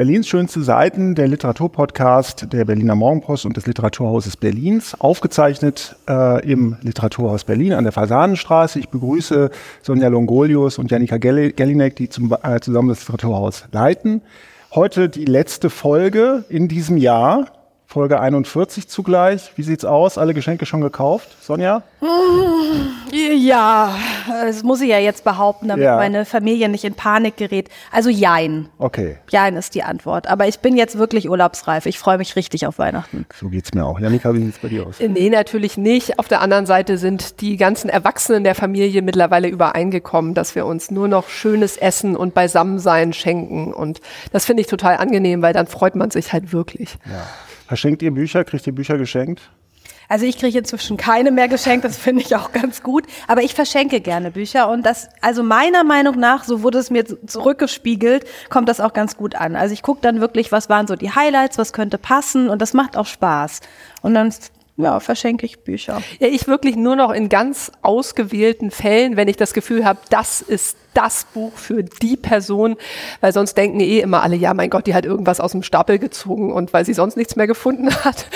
Berlins schönste Seiten, der Literaturpodcast der Berliner Morgenpost und des Literaturhauses Berlins, aufgezeichnet äh, im Literaturhaus Berlin an der Fasanenstraße. Ich begrüße Sonja Longolius und Janika Gellinek, die zum, äh, zusammen das Literaturhaus leiten. Heute die letzte Folge in diesem Jahr. Folge 41 zugleich. Wie sieht's aus? Alle Geschenke schon gekauft? Sonja? Ja, das muss ich ja jetzt behaupten, damit ja. meine Familie nicht in Panik gerät. Also Jein. Okay. Jein ist die Antwort. Aber ich bin jetzt wirklich urlaubsreif. Ich freue mich richtig auf Weihnachten. So geht's mir auch. Janika, wie sieht's bei dir aus? Nee, natürlich nicht. Auf der anderen Seite sind die ganzen Erwachsenen der Familie mittlerweile übereingekommen, dass wir uns nur noch schönes Essen und Beisammensein schenken. Und das finde ich total angenehm, weil dann freut man sich halt wirklich. Ja. Verschenkt ihr Bücher? Kriegt ihr Bücher geschenkt? Also ich kriege inzwischen keine mehr geschenkt, das finde ich auch ganz gut. Aber ich verschenke gerne Bücher und das, also meiner Meinung nach, so wurde es mir zurückgespiegelt, kommt das auch ganz gut an. Also ich gucke dann wirklich, was waren so die Highlights, was könnte passen und das macht auch Spaß. Und dann ja, verschenke ich Bücher. Ja, ich wirklich nur noch in ganz ausgewählten Fällen, wenn ich das Gefühl habe, das ist das Buch für die Person, weil sonst denken eh immer alle, ja, mein Gott, die hat irgendwas aus dem Stapel gezogen und weil sie sonst nichts mehr gefunden hat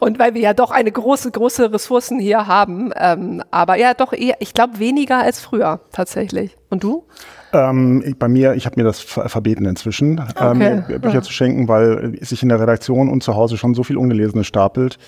und weil wir ja doch eine große, große Ressourcen hier haben. Ähm, aber ja, doch eher, ich glaube weniger als früher tatsächlich. Und du? Ähm, bei mir, ich habe mir das verbeten inzwischen, okay. ähm, Bücher ja. zu schenken, weil sich in der Redaktion und zu Hause schon so viel Ungelesenes stapelt,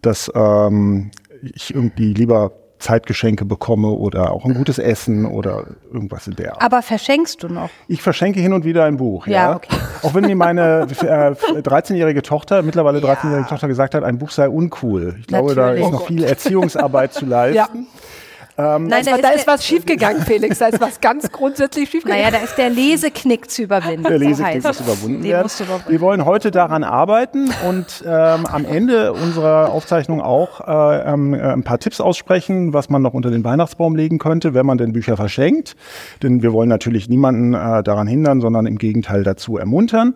dass ähm, ich irgendwie lieber Zeitgeschenke bekomme oder auch ein gutes Essen oder irgendwas in der Art. Aber verschenkst du noch? Ich verschenke hin und wieder ein Buch, ja. ja. Okay. Auch wenn mir meine äh, 13-jährige Tochter, mittlerweile 13-jährige ja. Tochter gesagt hat, ein Buch sei uncool. Ich glaube, Natürlich. da ist noch viel Erziehungsarbeit zu leisten. Ja. Ähm, Nein, da, ist, da ist was schiefgegangen, Felix. Da ist was ganz grundsätzlich schiefgegangen. Naja, da ist der Leseknick zu überwinden. Der Leseknick muss überwunden werden. Wir wollen heute daran arbeiten und ähm, am Ende unserer Aufzeichnung auch äh, ähm, äh, ein paar Tipps aussprechen, was man noch unter den Weihnachtsbaum legen könnte, wenn man denn Bücher verschenkt. Denn wir wollen natürlich niemanden äh, daran hindern, sondern im Gegenteil dazu ermuntern.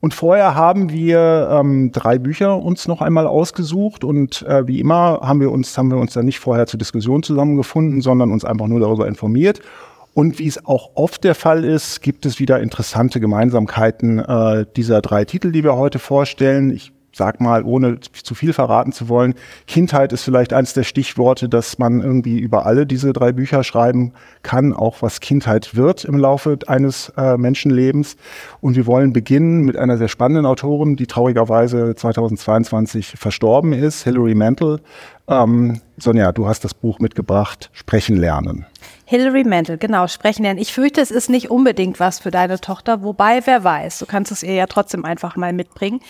Und vorher haben wir ähm, drei Bücher uns noch einmal ausgesucht und äh, wie immer haben wir uns haben wir uns dann nicht vorher zur Diskussion zusammengefunden, sondern uns einfach nur darüber informiert. Und wie es auch oft der Fall ist, gibt es wieder interessante Gemeinsamkeiten äh, dieser drei Titel, die wir heute vorstellen. Ich sag mal, ohne zu viel verraten zu wollen, Kindheit ist vielleicht eines der Stichworte, dass man irgendwie über alle diese drei Bücher schreiben kann, auch was Kindheit wird im Laufe eines äh, Menschenlebens. Und wir wollen beginnen mit einer sehr spannenden Autorin, die traurigerweise 2022 verstorben ist, Hilary Mantel. Ähm, Sonja, du hast das Buch mitgebracht, Sprechen lernen. Hilary Mantel, genau, sprechen lernen. Ich fürchte, es ist nicht unbedingt was für deine Tochter, wobei, wer weiß, du kannst es ihr ja trotzdem einfach mal mitbringen.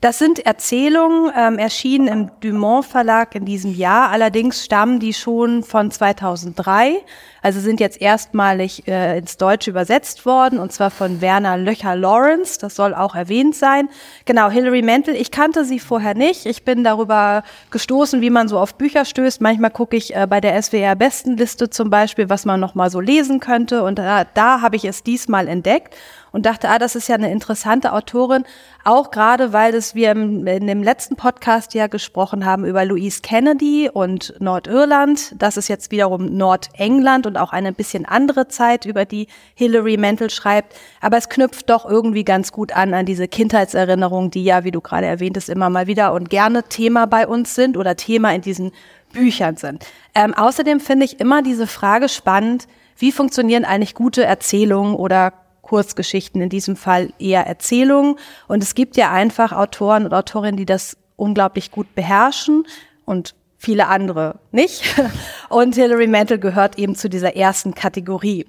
Das sind Erzählungen, ähm, erschienen im Dumont Verlag in diesem Jahr. Allerdings stammen die schon von 2003, also sind jetzt erstmalig äh, ins Deutsche übersetzt worden, und zwar von Werner Löcher-Lawrence. Das soll auch erwähnt sein. Genau, Hilary Mantel. Ich kannte sie vorher nicht. Ich bin darüber gestoßen, wie man so auf Bücher stößt. Manchmal gucke ich äh, bei der SWR-Bestenliste zum Beispiel, was man noch mal so lesen könnte. Und da, da habe ich es diesmal entdeckt und dachte, ah, das ist ja eine interessante Autorin, auch gerade weil das wir im, in dem letzten Podcast ja gesprochen haben über Louise Kennedy und Nordirland. Das ist jetzt wiederum Nordengland und auch eine bisschen andere Zeit, über die Hilary Mantel schreibt. Aber es knüpft doch irgendwie ganz gut an an diese Kindheitserinnerungen, die ja, wie du gerade erwähntest, immer mal wieder und gerne Thema bei uns sind oder Thema in diesen Büchern sind. Ähm, außerdem finde ich immer diese Frage spannend, wie funktionieren eigentlich gute Erzählungen oder Kurzgeschichten, in diesem Fall eher Erzählungen. Und es gibt ja einfach Autoren und Autorinnen, die das unglaublich gut beherrschen und viele andere nicht. Und Hilary Mantel gehört eben zu dieser ersten Kategorie.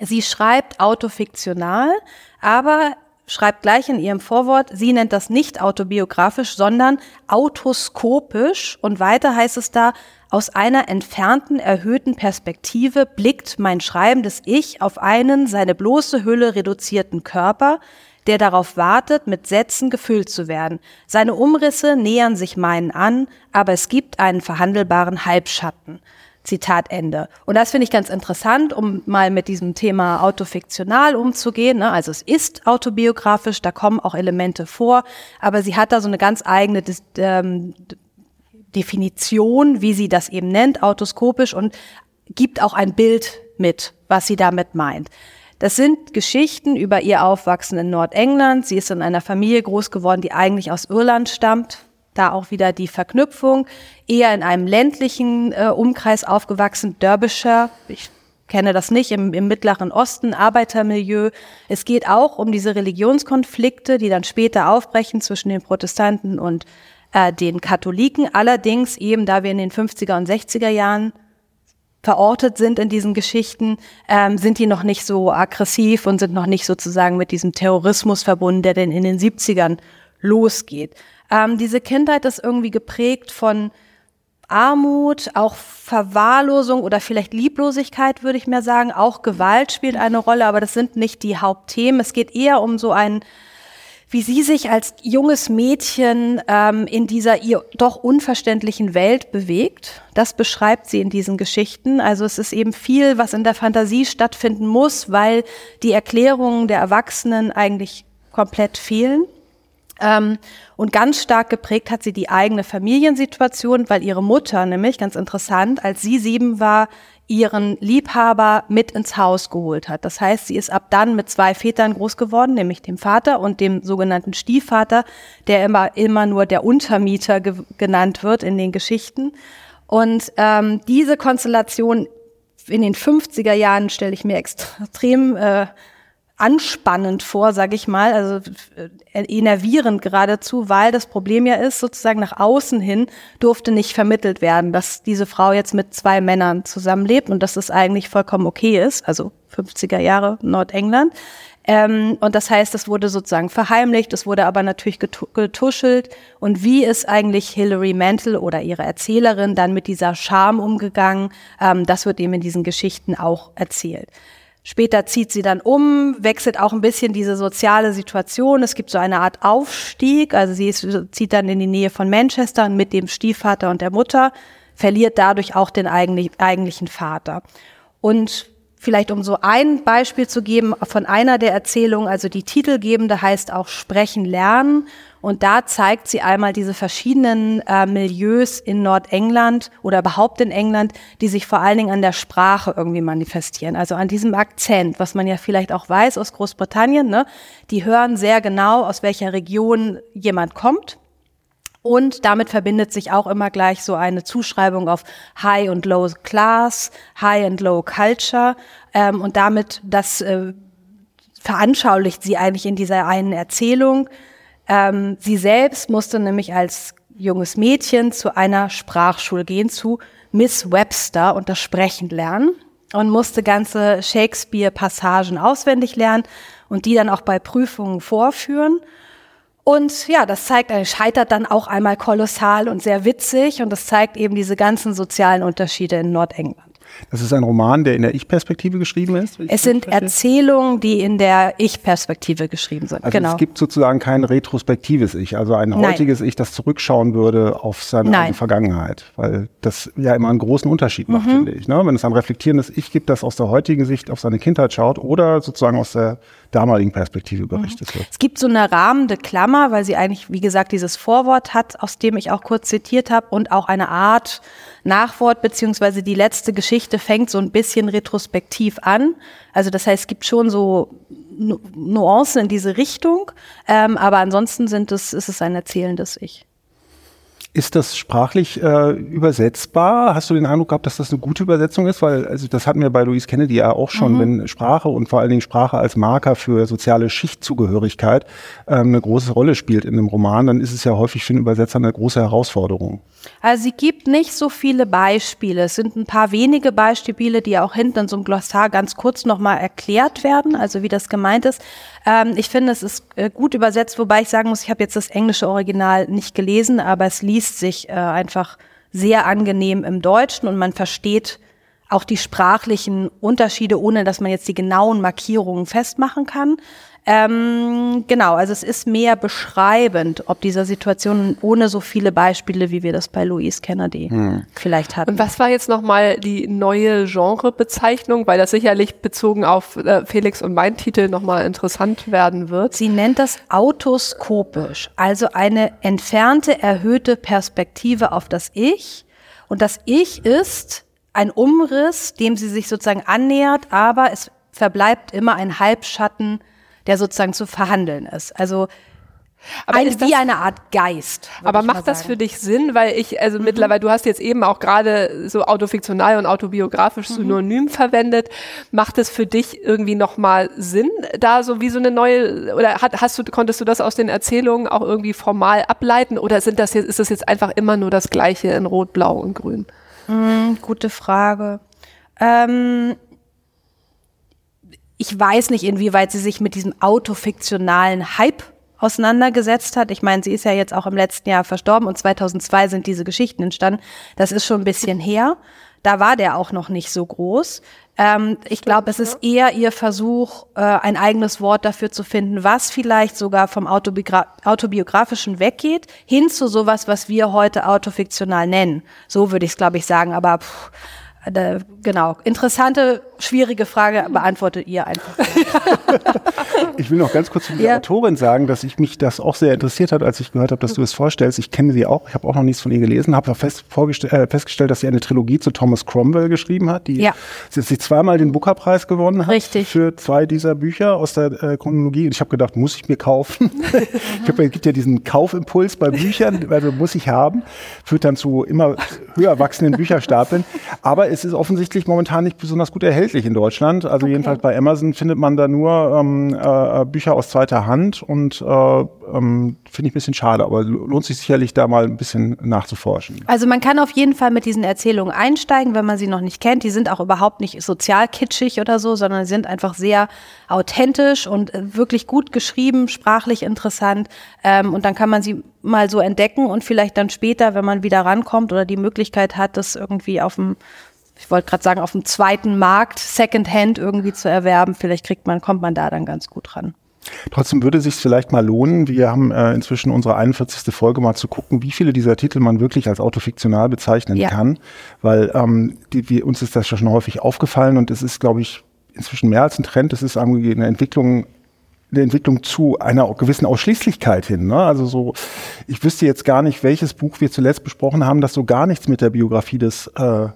Sie schreibt autofiktional, aber schreibt gleich in ihrem Vorwort, sie nennt das nicht autobiografisch, sondern autoskopisch. Und weiter heißt es da, aus einer entfernten, erhöhten Perspektive blickt mein schreibendes Ich auf einen seine bloße Hülle reduzierten Körper, der darauf wartet, mit Sätzen gefüllt zu werden. Seine Umrisse nähern sich meinen an, aber es gibt einen verhandelbaren Halbschatten. Zitat Ende. Und das finde ich ganz interessant, um mal mit diesem Thema autofiktional umzugehen. Ne? Also es ist autobiografisch, da kommen auch Elemente vor, aber sie hat da so eine ganz eigene ähm, Definition, wie sie das eben nennt, autoskopisch und gibt auch ein Bild mit, was sie damit meint. Das sind Geschichten über ihr Aufwachsen in Nordengland. Sie ist in einer Familie groß geworden, die eigentlich aus Irland stammt. Da auch wieder die Verknüpfung. Eher in einem ländlichen äh, Umkreis aufgewachsen, Derbyshire. Ich kenne das nicht, im, im Mittleren Osten, Arbeitermilieu. Es geht auch um diese Religionskonflikte, die dann später aufbrechen zwischen den Protestanten und äh, den Katholiken. Allerdings eben, da wir in den 50er und 60er Jahren verortet sind in diesen Geschichten, ähm, sind die noch nicht so aggressiv und sind noch nicht sozusagen mit diesem Terrorismus verbunden, der denn in den 70ern losgeht. Ähm, diese Kindheit ist irgendwie geprägt von Armut, auch Verwahrlosung oder vielleicht Lieblosigkeit, würde ich mehr sagen. Auch Gewalt spielt eine Rolle, aber das sind nicht die Hauptthemen. Es geht eher um so ein wie sie sich als junges Mädchen ähm, in dieser ihr doch unverständlichen Welt bewegt. Das beschreibt sie in diesen Geschichten. Also es ist eben viel, was in der Fantasie stattfinden muss, weil die Erklärungen der Erwachsenen eigentlich komplett fehlen. Ähm, und ganz stark geprägt hat sie die eigene Familiensituation, weil ihre Mutter nämlich, ganz interessant, als sie sieben war, ihren Liebhaber mit ins Haus geholt hat. Das heißt, sie ist ab dann mit zwei Vätern groß geworden, nämlich dem Vater und dem sogenannten Stiefvater, der immer, immer nur der Untermieter ge genannt wird in den Geschichten. Und ähm, diese Konstellation in den 50er Jahren stelle ich mir extrem äh, anspannend vor, sage ich mal, also äh, enervierend geradezu, weil das Problem ja ist, sozusagen nach außen hin durfte nicht vermittelt werden, dass diese Frau jetzt mit zwei Männern zusammenlebt und dass es eigentlich vollkommen okay ist, also 50er Jahre Nordengland. Ähm, und das heißt, es wurde sozusagen verheimlicht, es wurde aber natürlich getuschelt. Und wie ist eigentlich Hilary Mantel oder ihre Erzählerin dann mit dieser Scham umgegangen? Ähm, das wird eben in diesen Geschichten auch erzählt. Später zieht sie dann um, wechselt auch ein bisschen diese soziale Situation. Es gibt so eine Art Aufstieg. Also sie ist, zieht dann in die Nähe von Manchester mit dem Stiefvater und der Mutter, verliert dadurch auch den eigentlich, eigentlichen Vater. Und vielleicht um so ein Beispiel zu geben von einer der Erzählungen, also die titelgebende heißt auch Sprechen lernen. Und da zeigt sie einmal diese verschiedenen äh, Milieus in Nordengland oder überhaupt in England, die sich vor allen Dingen an der Sprache irgendwie manifestieren. Also an diesem Akzent, was man ja vielleicht auch weiß aus Großbritannien. Ne? Die hören sehr genau, aus welcher Region jemand kommt. Und damit verbindet sich auch immer gleich so eine Zuschreibung auf High und Low Class, High and Low Culture. Ähm, und damit, das äh, veranschaulicht sie eigentlich in dieser einen Erzählung. Ähm, sie selbst musste nämlich als junges Mädchen zu einer Sprachschule gehen, zu Miss Webster und das Sprechen lernen und musste ganze Shakespeare-Passagen auswendig lernen und die dann auch bei Prüfungen vorführen. Und ja, das zeigt, er scheitert dann auch einmal kolossal und sehr witzig und das zeigt eben diese ganzen sozialen Unterschiede in Nordengland. Das ist ein Roman, der in der Ich-Perspektive geschrieben ist. Es sind. Erzählungen, die in der Ich-Perspektive geschrieben sind. Also genau. es gibt sozusagen kein retrospektives Ich, also ein heutiges Nein. Ich, das zurückschauen würde auf seine eigene Vergangenheit, weil das ja immer einen großen Unterschied macht, mhm. finde ich. Ne? Wenn es ein reflektierendes Ich gibt, das aus der heutigen Sicht auf seine Kindheit schaut oder sozusagen aus der damaligen Perspektive berichtet wird. Es gibt so eine rahmende Klammer, weil sie eigentlich, wie gesagt, dieses Vorwort hat, aus dem ich auch kurz zitiert habe und auch eine Art Nachwort, beziehungsweise die letzte Geschichte fängt so ein bisschen retrospektiv an. Also das heißt, es gibt schon so Nuancen in diese Richtung, ähm, aber ansonsten sind es, ist es ein erzählendes Ich. Ist das sprachlich äh, übersetzbar? Hast du den Eindruck gehabt, dass das eine gute Übersetzung ist? Weil, also das hatten wir bei Louise Kennedy ja auch schon, mhm. wenn Sprache und vor allen Dingen Sprache als Marker für soziale Schichtzugehörigkeit ähm, eine große Rolle spielt in einem Roman, dann ist es ja häufig für einen Übersetzer eine große Herausforderung. Also sie gibt nicht so viele Beispiele. Es sind ein paar wenige Beispiele, die auch hinten in so einem Glossar ganz kurz nochmal erklärt werden, also wie das gemeint ist. Ähm, ich finde, es ist äh, gut übersetzt, wobei ich sagen muss, ich habe jetzt das englische Original nicht gelesen, aber es liest sich äh, einfach sehr angenehm im Deutschen und man versteht auch die sprachlichen Unterschiede, ohne dass man jetzt die genauen Markierungen festmachen kann. Ähm, genau, also es ist mehr beschreibend, ob dieser Situation ohne so viele Beispiele, wie wir das bei Louise Kennedy hm. vielleicht hatten. Und was war jetzt nochmal die neue Genrebezeichnung, weil das sicherlich bezogen auf äh, Felix und mein Titel nochmal interessant werden wird? Sie nennt das autoskopisch, also eine entfernte, erhöhte Perspektive auf das Ich. Und das Ich ist ein Umriss, dem sie sich sozusagen annähert, aber es verbleibt immer ein Halbschatten, der sozusagen zu verhandeln ist. Also aber ein, wie eine Art Geist. Aber macht das für dich Sinn? Weil ich, also mhm. mittlerweile, du hast jetzt eben auch gerade so autofiktional und autobiografisch mhm. synonym verwendet. Macht es für dich irgendwie nochmal Sinn, da so wie so eine neue, oder hat, hast du, konntest du das aus den Erzählungen auch irgendwie formal ableiten? Oder sind das jetzt, ist das jetzt einfach immer nur das Gleiche in Rot, Blau und Grün? Mhm, gute Frage. Ähm, ich weiß nicht, inwieweit sie sich mit diesem autofiktionalen Hype auseinandergesetzt hat. Ich meine, sie ist ja jetzt auch im letzten Jahr verstorben und 2002 sind diese Geschichten entstanden. Das ist schon ein bisschen her. Da war der auch noch nicht so groß. Ähm, ich glaube, es ist eher ihr Versuch, äh, ein eigenes Wort dafür zu finden, was vielleicht sogar vom Autobiogra autobiografischen weggeht, hin zu sowas, was wir heute autofiktional nennen. So würde ich es, glaube ich, sagen. Aber pff, genau, interessante, schwierige Frage beantwortet ihr einfach. ich will noch ganz kurz zu der ja. Autorin sagen, dass ich mich das auch sehr interessiert hat, als ich gehört habe, dass du es vorstellst. Ich kenne sie auch, ich habe auch noch nichts von ihr gelesen, habe fest, äh, festgestellt, dass sie eine Trilogie zu Thomas Cromwell geschrieben hat, die ja. sie, sie zweimal den Booker-Preis gewonnen hat Richtig. für zwei dieser Bücher aus der äh, Chronologie. Und ich habe gedacht, muss ich mir kaufen? ich hab, es gibt ja diesen Kaufimpuls bei Büchern, also muss ich haben, führt dann zu immer höher wachsenden Bücherstapeln. Aber es ist offensichtlich momentan nicht besonders gut erhältlich in Deutschland. Also okay. jedenfalls bei Amazon findet man da nur ähm, äh, Bücher aus zweiter Hand und äh, ähm, finde ich ein bisschen schade, aber lohnt sich sicherlich da mal ein bisschen nachzuforschen. Also man kann auf jeden Fall mit diesen Erzählungen einsteigen, wenn man sie noch nicht kennt. Die sind auch überhaupt nicht sozial kitschig oder so, sondern sind einfach sehr authentisch und äh, wirklich gut geschrieben, sprachlich interessant. Ähm, und dann kann man sie mal so entdecken und vielleicht dann später, wenn man wieder rankommt oder die Möglichkeit hat, das irgendwie auf dem ich wollte gerade sagen, auf dem zweiten Markt Secondhand irgendwie zu erwerben. Vielleicht kriegt man, kommt man da dann ganz gut ran. Trotzdem würde es sich vielleicht mal lohnen, wir haben äh, inzwischen unsere 41. Folge mal zu gucken, wie viele dieser Titel man wirklich als autofiktional bezeichnen ja. kann, weil ähm, die, wie, uns ist das schon häufig aufgefallen und es ist, glaube ich, inzwischen mehr als ein Trend, es ist eine Entwicklung eine Entwicklung zu einer gewissen Ausschließlichkeit hin. Ne? Also so, ich wüsste jetzt gar nicht, welches Buch wir zuletzt besprochen haben, das so gar nichts mit der Biografie des äh,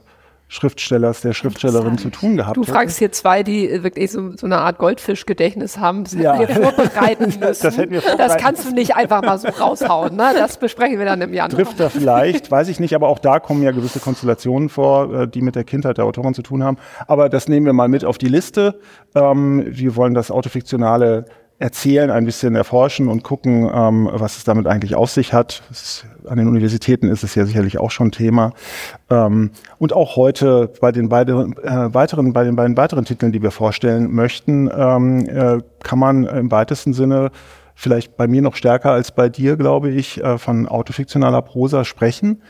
Schriftstellers, der Schriftstellerin zu tun gehabt Du fragst hier zwei, die wirklich so, so eine Art Goldfischgedächtnis haben, das ja. wir vorbereiten müssen. Das, das, wir vorbereiten. das kannst du nicht einfach mal so raushauen. Ne? Das besprechen wir dann im Januar. Trifft da vielleicht, weiß ich nicht, aber auch da kommen ja gewisse Konstellationen vor, äh, die mit der Kindheit der Autorin zu tun haben. Aber das nehmen wir mal mit auf die Liste. Ähm, wir wollen das autofiktionale erzählen, ein bisschen erforschen und gucken, ähm, was es damit eigentlich auf sich hat. Ist, an den Universitäten ist es ja sicherlich auch schon Thema. Ähm, und auch heute bei den beiden, äh, weiteren, bei den beiden weiteren Titeln, die wir vorstellen möchten, ähm, äh, kann man im weitesten Sinne vielleicht bei mir noch stärker als bei dir, glaube ich, äh, von autofiktionaler Prosa sprechen.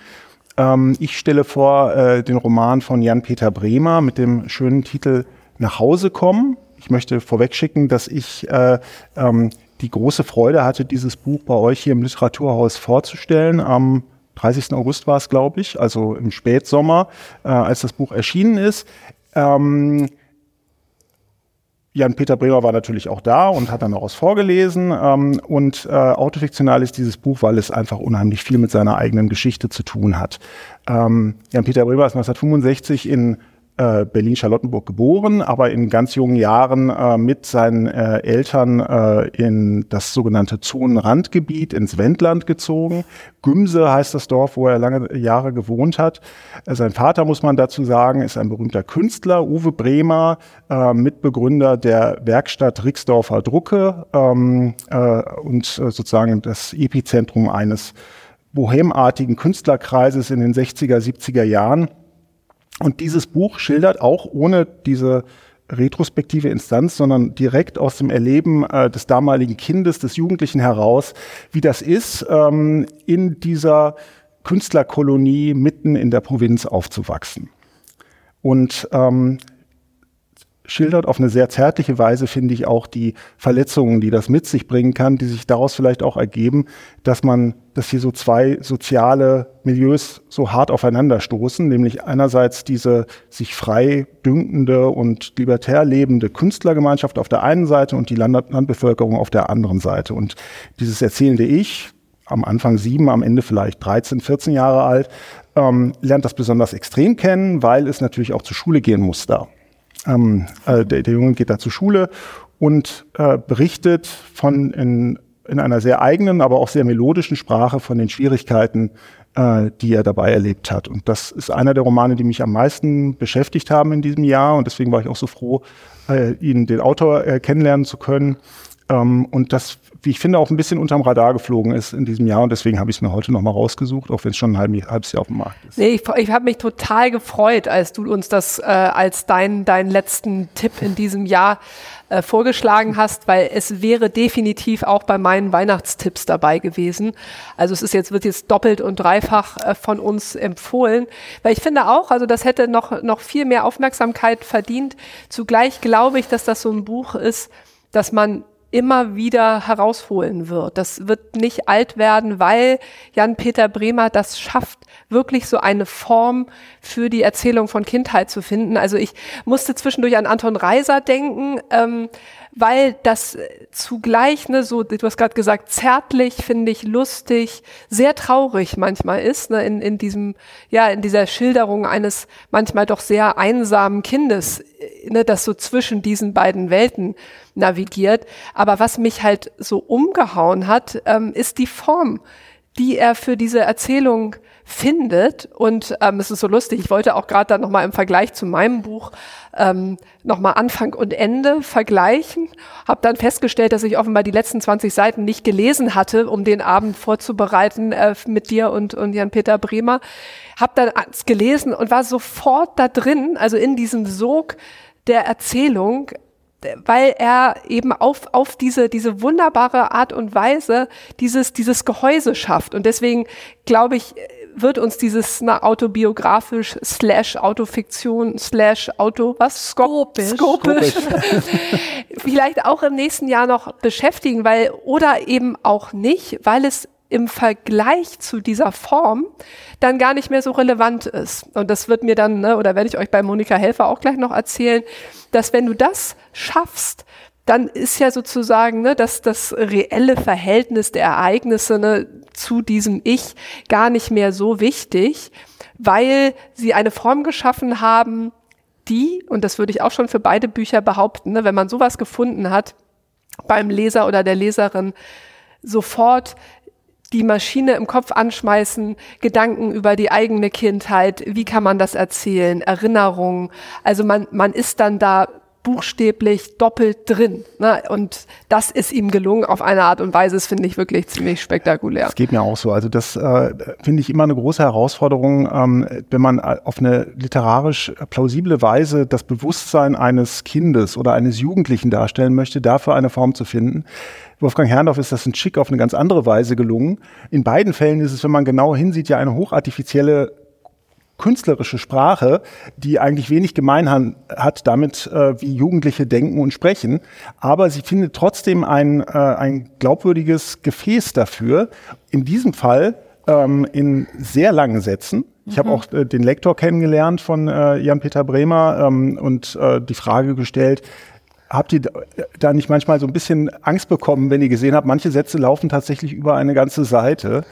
Ähm, ich stelle vor äh, den Roman von Jan-Peter Bremer mit dem schönen Titel Nach Hause kommen ich möchte vorwegschicken, dass ich äh, ähm, die große Freude hatte, dieses Buch bei euch hier im Literaturhaus vorzustellen. Am 30. August war es, glaube ich, also im Spätsommer, äh, als das Buch erschienen ist. Ähm, Jan-Peter Bremer war natürlich auch da und hat dann auch was vorgelesen. Ähm, und äh, autofiktional ist dieses Buch, weil es einfach unheimlich viel mit seiner eigenen Geschichte zu tun hat. Ähm, Jan-Peter Bremer ist 1965 in äh, Berlin-Charlottenburg geboren, aber in ganz jungen Jahren äh, mit seinen äh, Eltern äh, in das sogenannte Zonenrandgebiet ins Wendland gezogen. Gümse heißt das Dorf, wo er lange Jahre gewohnt hat. Äh, sein Vater, muss man dazu sagen, ist ein berühmter Künstler, Uwe Bremer, äh, Mitbegründer der Werkstatt Rixdorfer Drucke ähm, und sozusagen das Epizentrum eines bohemartigen Künstlerkreises in den 60er, 70er Jahren. Und dieses Buch schildert auch ohne diese retrospektive Instanz, sondern direkt aus dem Erleben äh, des damaligen Kindes, des Jugendlichen heraus, wie das ist, ähm, in dieser Künstlerkolonie mitten in der Provinz aufzuwachsen. Und ähm, schildert auf eine sehr zärtliche Weise, finde ich, auch die Verletzungen, die das mit sich bringen kann, die sich daraus vielleicht auch ergeben, dass man, dass hier so zwei soziale Milieus so hart aufeinander stoßen, nämlich einerseits diese sich frei dünkende und libertär lebende Künstlergemeinschaft auf der einen Seite und die Land Landbevölkerung auf der anderen Seite. Und dieses erzählende Ich, am Anfang sieben, am Ende vielleicht 13, 14 Jahre alt, ähm, lernt das besonders extrem kennen, weil es natürlich auch zur Schule gehen muss da. Ähm, äh, der, der Junge geht da zur Schule und äh, berichtet von in, in einer sehr eigenen, aber auch sehr melodischen Sprache von den Schwierigkeiten, äh, die er dabei erlebt hat. Und das ist einer der Romane, die mich am meisten beschäftigt haben in diesem Jahr. Und deswegen war ich auch so froh, äh, ihn, den Autor, äh, kennenlernen zu können. Ähm, und das, wie ich finde, auch ein bisschen unterm Radar geflogen ist in diesem Jahr. Und deswegen habe ich es mir heute nochmal rausgesucht, auch wenn es schon ein halb, halbes Jahr auf dem Markt ist. Nee, ich, ich habe mich total gefreut, als du uns das äh, als deinen dein letzten Tipp in diesem Jahr äh, vorgeschlagen hast, weil es wäre definitiv auch bei meinen Weihnachtstipps dabei gewesen. Also es ist jetzt, wird jetzt doppelt und dreifach äh, von uns empfohlen. Weil ich finde auch, also das hätte noch, noch viel mehr Aufmerksamkeit verdient. Zugleich glaube ich, dass das so ein Buch ist, dass man immer wieder herausholen wird. Das wird nicht alt werden, weil Jan-Peter Bremer das schafft, wirklich so eine Form für die Erzählung von Kindheit zu finden. Also ich musste zwischendurch an Anton Reiser denken, ähm, weil das zugleich, ne, so, du hast gerade gesagt, zärtlich, finde ich, lustig, sehr traurig manchmal ist, ne, in, in diesem, ja, in dieser Schilderung eines manchmal doch sehr einsamen Kindes, ne, das so zwischen diesen beiden Welten navigiert. Aber was mich halt so umgehauen hat, ähm, ist die Form, die er für diese Erzählung findet. Und ähm, es ist so lustig, ich wollte auch gerade dann nochmal im Vergleich zu meinem Buch ähm, nochmal Anfang und Ende vergleichen. Habe dann festgestellt, dass ich offenbar die letzten 20 Seiten nicht gelesen hatte, um den Abend vorzubereiten äh, mit dir und, und Jan-Peter Bremer. Habe dann gelesen und war sofort da drin, also in diesem Sog der Erzählung, weil er eben auf, auf diese, diese wunderbare Art und Weise dieses, dieses Gehäuse schafft. Und deswegen glaube ich, wird uns dieses na, autobiografisch slash Autofiktion slash Auto, was? Skopisch. Skopisch. vielleicht auch im nächsten Jahr noch beschäftigen, weil, oder eben auch nicht, weil es im Vergleich zu dieser Form dann gar nicht mehr so relevant ist. Und das wird mir dann, ne, oder werde ich euch bei Monika Helfer auch gleich noch erzählen, dass wenn du das schaffst, dann ist ja sozusagen ne, dass das reelle Verhältnis der Ereignisse ne, zu diesem Ich gar nicht mehr so wichtig, weil sie eine Form geschaffen haben, die, und das würde ich auch schon für beide Bücher behaupten, ne, wenn man sowas gefunden hat, beim Leser oder der Leserin sofort die Maschine im Kopf anschmeißen, Gedanken über die eigene Kindheit, wie kann man das erzählen, Erinnerungen. Also man, man ist dann da buchstäblich doppelt drin. Ne? Und das ist ihm gelungen auf eine Art und Weise, das finde ich wirklich ziemlich spektakulär. Das geht mir auch so. Also das äh, finde ich immer eine große Herausforderung, ähm, wenn man auf eine literarisch plausible Weise das Bewusstsein eines Kindes oder eines Jugendlichen darstellen möchte, dafür eine Form zu finden. Wolfgang Herrndorf ist das ein Schick auf eine ganz andere Weise gelungen. In beiden Fällen ist es, wenn man genau hinsieht, ja eine hochartifizielle künstlerische Sprache, die eigentlich wenig gemein hat damit, äh, wie Jugendliche denken und sprechen. Aber sie findet trotzdem ein, äh, ein glaubwürdiges Gefäß dafür. In diesem Fall ähm, in sehr langen Sätzen. Ich mhm. habe auch äh, den Lektor kennengelernt von äh, Jan-Peter Bremer ähm, und äh, die Frage gestellt, habt ihr da nicht manchmal so ein bisschen Angst bekommen, wenn ihr gesehen habt, manche Sätze laufen tatsächlich über eine ganze Seite?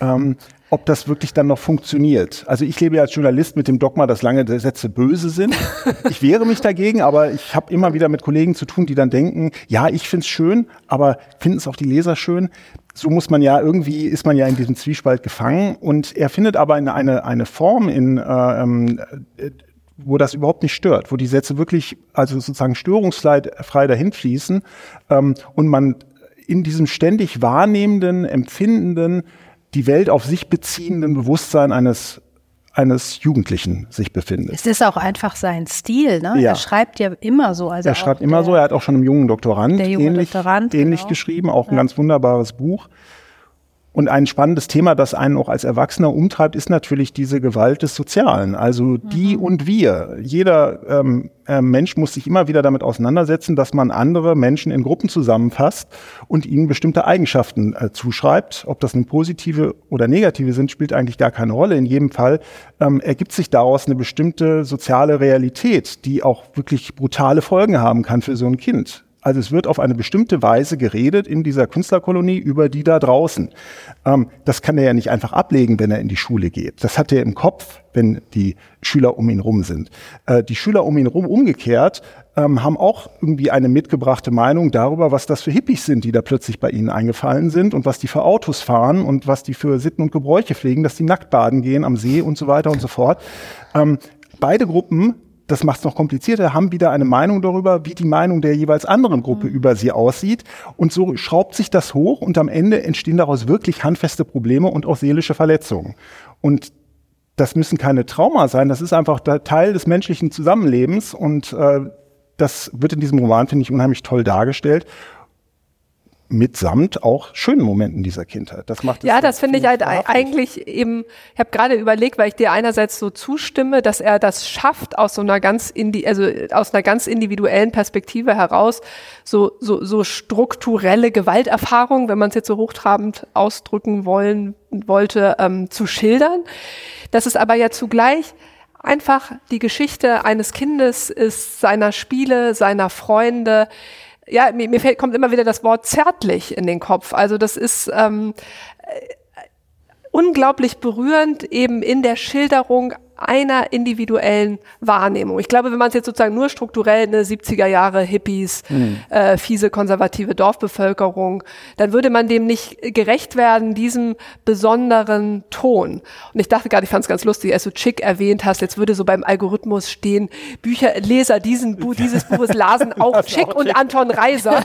Ähm, ob das wirklich dann noch funktioniert. Also ich lebe ja als Journalist mit dem Dogma, dass lange Sätze böse sind. Ich wehre mich dagegen, aber ich habe immer wieder mit Kollegen zu tun, die dann denken, ja, ich find's schön, aber finden es auch die Leser schön. So muss man ja irgendwie, ist man ja in diesem Zwiespalt gefangen. Und er findet aber eine, eine, eine Form, in, äh, ähm, wo das überhaupt nicht stört, wo die Sätze wirklich, also sozusagen störungsfrei dahin fließen ähm, und man in diesem ständig wahrnehmenden, empfindenden, die Welt auf sich beziehenden Bewusstsein eines eines Jugendlichen sich befindet. Es ist auch einfach sein Stil, ne? Ja. Er schreibt ja immer so. Also er schreibt immer so, er hat auch schon einem jungen Doktorand der junge ähnlich, Doktorand, ähnlich genau. geschrieben, auch ein Ja. ganz wunderbares Buch. Und ein spannendes Thema, das einen auch als Erwachsener umtreibt, ist natürlich diese Gewalt des Sozialen. Also die Mhm. und wir. Jeder ähm, äh, Mensch muss sich immer wieder damit auseinandersetzen, dass man andere Menschen in Gruppen zusammenfasst und ihnen bestimmte Eigenschaften äh, zuschreibt. Ob das nun positive oder negative sind, spielt eigentlich gar keine Rolle. In jedem Fall ähm, ergibt sich daraus eine bestimmte soziale Realität, die auch wirklich brutale Folgen haben kann für so ein Kind. Also es wird auf eine bestimmte Weise geredet in dieser Künstlerkolonie über die da draußen. Ähm, das kann er ja nicht einfach ablegen, wenn er in die Schule geht. Das hat er im Kopf, wenn die Schüler um ihn rum sind. Äh, die Schüler um ihn rum umgekehrt ähm, haben auch irgendwie eine mitgebrachte Meinung darüber, was das für Hippies sind, die da plötzlich bei ihnen eingefallen sind und was die für Autos fahren und was die für Sitten und Gebräuche pflegen, dass die nackt baden gehen am See und so weiter und so fort. Ähm, beide Gruppen das macht es noch komplizierter, haben wieder eine Meinung darüber, wie die Meinung der jeweils anderen Gruppe mhm. über sie aussieht. Und so schraubt sich das hoch und am Ende entstehen daraus wirklich handfeste Probleme und auch seelische Verletzungen. Und das müssen keine Trauma sein, das ist einfach Teil des menschlichen Zusammenlebens und äh, das wird in diesem Roman, finde ich, unheimlich toll dargestellt mitsamt auch schönen Momenten dieser Kindheit. Das macht ja, das finde ich halt eigentlich eben. Ich habe gerade überlegt, weil ich dir einerseits so zustimme, dass er das schafft aus so einer ganz indi also aus einer ganz individuellen Perspektive heraus so so so strukturelle Gewalterfahrung, wenn man es jetzt so hochtrabend ausdrücken wollen wollte, ähm, zu schildern. Das ist aber ja zugleich einfach die Geschichte eines Kindes ist, seiner Spiele, seiner Freunde. Ja, mir, mir fällt, kommt immer wieder das Wort zärtlich in den Kopf. Also das ist ähm, äh, unglaublich berührend eben in der Schilderung einer individuellen Wahrnehmung. Ich glaube, wenn man es jetzt sozusagen nur strukturell eine 70er Jahre Hippies, mhm. äh, fiese konservative Dorfbevölkerung, dann würde man dem nicht gerecht werden, diesem besonderen Ton. Und ich dachte gerade, ich fand es ganz lustig, als du Chick erwähnt hast, jetzt würde so beim Algorithmus stehen, Bücher, Leser diesen Bu dieses Buches lasen auch Chick und Anton Reiser.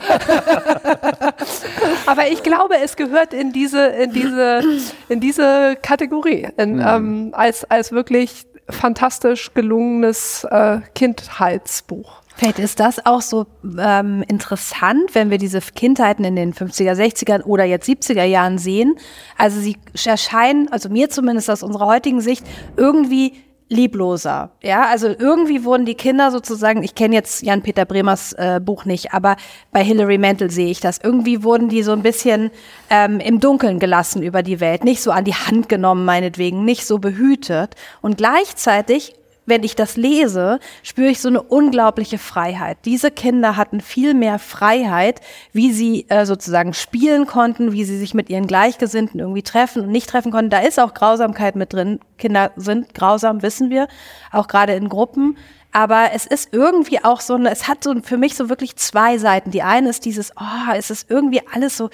Aber ich glaube, es gehört in diese, in diese, in diese Kategorie, in, mhm. ähm, als, als wirklich fantastisch gelungenes äh, Kindheitsbuch. Vielleicht ist das auch so ähm, interessant, wenn wir diese Kindheiten in den 50er, 60er oder jetzt 70er Jahren sehen. Also sie erscheinen, also mir zumindest aus unserer heutigen Sicht, irgendwie liebloser. Ja, also irgendwie wurden die Kinder sozusagen, ich kenne jetzt Jan-Peter Bremers äh, Buch nicht, aber bei Hilary Mantel sehe ich das. Irgendwie wurden die so ein bisschen ähm, im Dunkeln gelassen über die Welt, nicht so an die Hand genommen meinetwegen, nicht so behütet. Und gleichzeitig wenn ich das lese, spüre ich so eine unglaubliche Freiheit. Diese Kinder hatten viel mehr Freiheit, wie sie äh, sozusagen spielen konnten, wie sie sich mit ihren Gleichgesinnten irgendwie treffen und nicht treffen konnten. Da ist auch Grausamkeit mit drin. Kinder sind grausam, wissen wir, auch gerade in Gruppen. Aber es ist irgendwie auch so eine, es hat so für mich so wirklich zwei Seiten. Die eine ist dieses, oh, es ist irgendwie alles so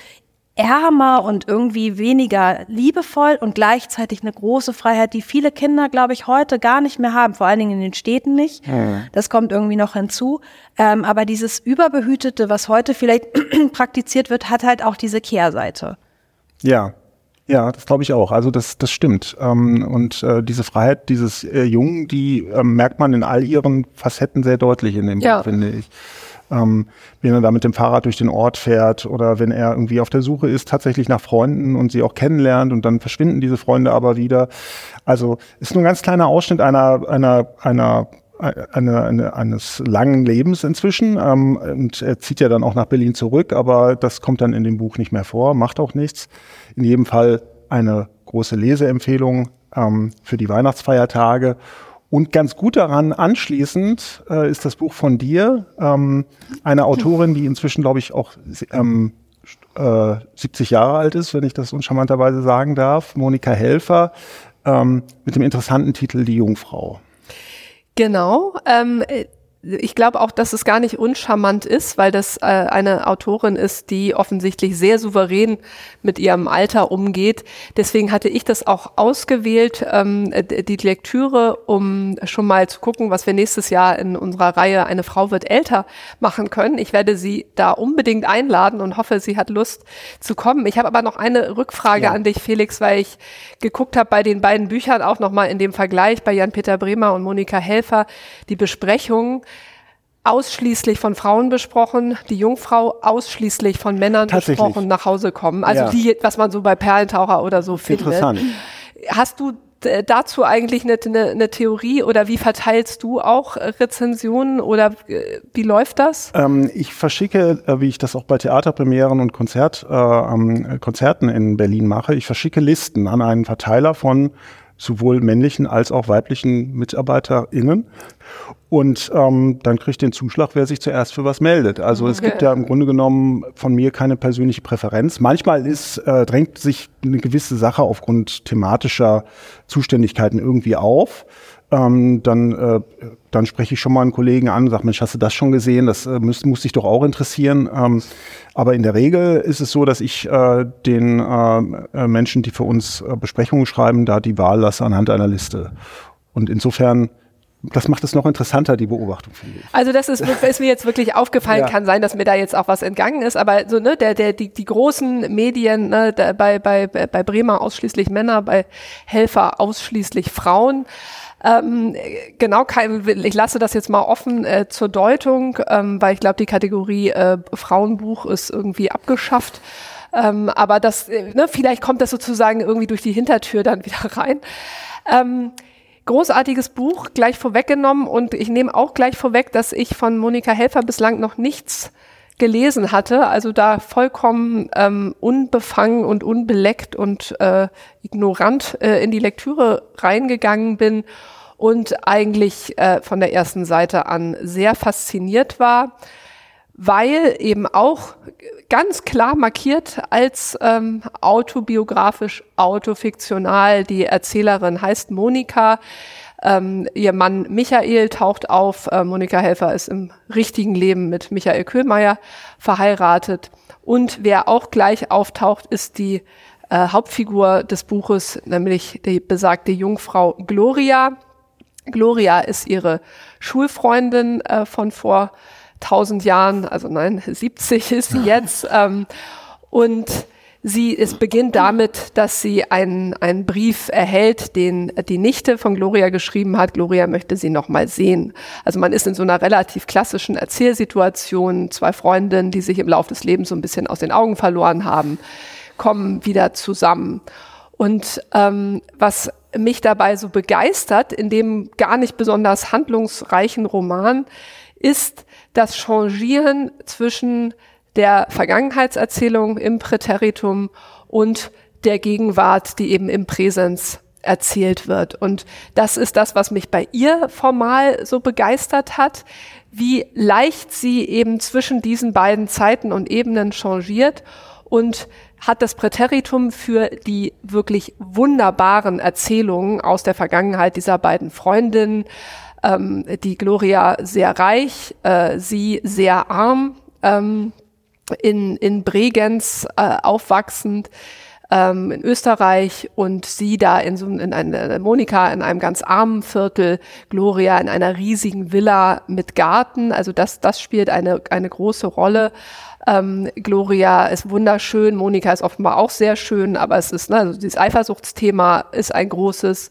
ärmer und irgendwie weniger liebevoll und gleichzeitig eine große Freiheit, die viele Kinder, glaube ich, heute gar nicht mehr haben, vor allen Dingen in den Städten nicht. Mhm. Das kommt irgendwie noch hinzu. Ähm, aber dieses Überbehütete, was heute vielleicht praktiziert wird, hat halt auch diese Kehrseite. Ja, ja, das glaube ich auch. Also das, das stimmt. Ähm, und äh, diese Freiheit dieses äh, Jungen, die äh, merkt man in all ihren Facetten sehr deutlich in dem ja. Buch, finde ich ähm, wenn er da mit dem Fahrrad durch den Ort fährt oder wenn er irgendwie auf der Suche ist tatsächlich nach Freunden und sie auch kennenlernt und dann verschwinden diese Freunde aber wieder. Also ist nur ein ganz kleiner Ausschnitt einer, einer, einer eine, eine, eines langen Lebens inzwischen. Ähm, und er zieht ja dann auch nach Berlin zurück, aber das kommt dann in dem Buch nicht mehr vor, macht auch nichts. In jedem Fall eine große Leseempfehlung ähm, für die Weihnachtsfeiertage. Und ganz gut daran anschließend äh, ist das Buch von dir, ähm, eine Autorin, die inzwischen, glaube ich, auch ähm, äh, 70 Jahre alt ist, wenn ich das uncharmanterweise sagen darf, Monika Helfer, ähm, mit dem interessanten Titel Die Jungfrau. Genau. Ähm, ich glaube auch, dass es gar nicht uncharmant ist, weil das äh, eine Autorin ist, die offensichtlich sehr souverän mit ihrem Alter umgeht. Deswegen hatte ich das auch ausgewählt, ähm, die Lektüre, um schon mal zu gucken, was wir nächstes Jahr in unserer Reihe Eine Frau wird älter machen können. Ich werde sie da unbedingt einladen und hoffe, sie hat Lust zu kommen. Ich habe aber noch eine Rückfrage ja. an dich, Felix, weil ich geguckt habe bei den beiden Büchern auch nochmal in dem Vergleich bei Jan-Peter Bremer und Monika Helfer die Besprechung ausschließlich von Frauen besprochen, die Jungfrau ausschließlich von Männern besprochen, nach Hause kommen. Also ja. die, was man so bei Perlentaucher oder so findet. Interessant. Hast du dazu eigentlich eine, eine, eine, Theorie oder wie verteilst du auch Rezensionen oder äh, wie läuft das? Ähm, ich verschicke, äh, wie ich das auch bei Theaterpremieren und Konzert, äh, Konzerten in Berlin mache, ich verschicke Listen an einen Verteiler von sowohl männlichen als auch weiblichen MitarbeiterInnen. Und ähm, dann kriegt den Zuschlag, wer sich zuerst für was meldet. Also es gibt ja im Grunde genommen von mir keine persönliche Präferenz. Manchmal ist, äh, drängt sich eine gewisse Sache aufgrund thematischer Zuständigkeiten irgendwie auf. Ähm, dann, äh, dann spreche ich schon mal einen Kollegen an und sage, Mensch, hast du das schon gesehen? Das äh, muss, muss dich doch auch interessieren. Ähm, aber in der Regel ist es so, dass ich äh, den äh, äh Menschen, die für uns äh, Besprechungen schreiben, da die Wahl lasse anhand einer Liste. Und insofern das macht es noch interessanter, die Beobachtung, finde ich. Also das ist, ist mir jetzt wirklich aufgefallen, ja. kann sein, dass mir da jetzt auch was entgangen ist, aber so, ne, der, der, die, die großen Medien, ne, der, bei, bei, bei Bremer ausschließlich Männer, bei Helfer ausschließlich Frauen. Ähm, genau, ich lasse das jetzt mal offen äh, zur Deutung, ähm, weil ich glaube, die Kategorie äh, Frauenbuch ist irgendwie abgeschafft. Ähm, aber das, äh, ne, vielleicht kommt das sozusagen irgendwie durch die Hintertür dann wieder rein. Ähm, großartiges Buch, gleich vorweggenommen und ich nehme auch gleich vorweg, dass ich von Monika Helfer bislang noch nichts gelesen hatte, also da vollkommen ähm, unbefangen und unbeleckt und äh, ignorant äh, in die Lektüre reingegangen bin und eigentlich äh, von der ersten Seite an sehr fasziniert war, weil eben auch ganz klar markiert als ähm, autobiografisch, autofiktional. Die Erzählerin heißt Monika. Ähm, ihr Mann Michael taucht auf. Äh, Monika Helfer ist im richtigen Leben mit Michael Köhlmeier verheiratet. Und wer auch gleich auftaucht, ist die äh, Hauptfigur des Buches, nämlich die besagte Jungfrau Gloria. Gloria ist ihre Schulfreundin äh, von vor 1000 Jahren, also nein, 70 ist sie jetzt. ähm, und sie, es beginnt damit, dass sie einen, einen Brief erhält, den die Nichte von Gloria geschrieben hat. Gloria möchte sie nochmal sehen. Also man ist in so einer relativ klassischen Erzählsituation. Zwei Freundinnen, die sich im Laufe des Lebens so ein bisschen aus den Augen verloren haben, kommen wieder zusammen. Und ähm, was mich dabei so begeistert, in dem gar nicht besonders handlungsreichen Roman, ist das Changieren zwischen der Vergangenheitserzählung im Präteritum und der Gegenwart, die eben im Präsens erzählt wird. Und das ist das, was mich bei ihr formal so begeistert hat, wie leicht sie eben zwischen diesen beiden Zeiten und Ebenen changiert und hat das Präteritum für die wirklich wunderbaren Erzählungen aus der Vergangenheit dieser beiden Freundinnen, ähm, die Gloria sehr reich, äh, sie sehr arm, ähm, in, in Bregenz äh, aufwachsend, ähm, in Österreich und sie da in so in einer Monika in einem ganz armen Viertel, Gloria in einer riesigen Villa mit Garten. Also das, das spielt eine, eine große Rolle. Ähm, Gloria ist wunderschön, Monika ist offenbar auch sehr schön, aber es ist, ne, also dieses Eifersuchtsthema ist ein großes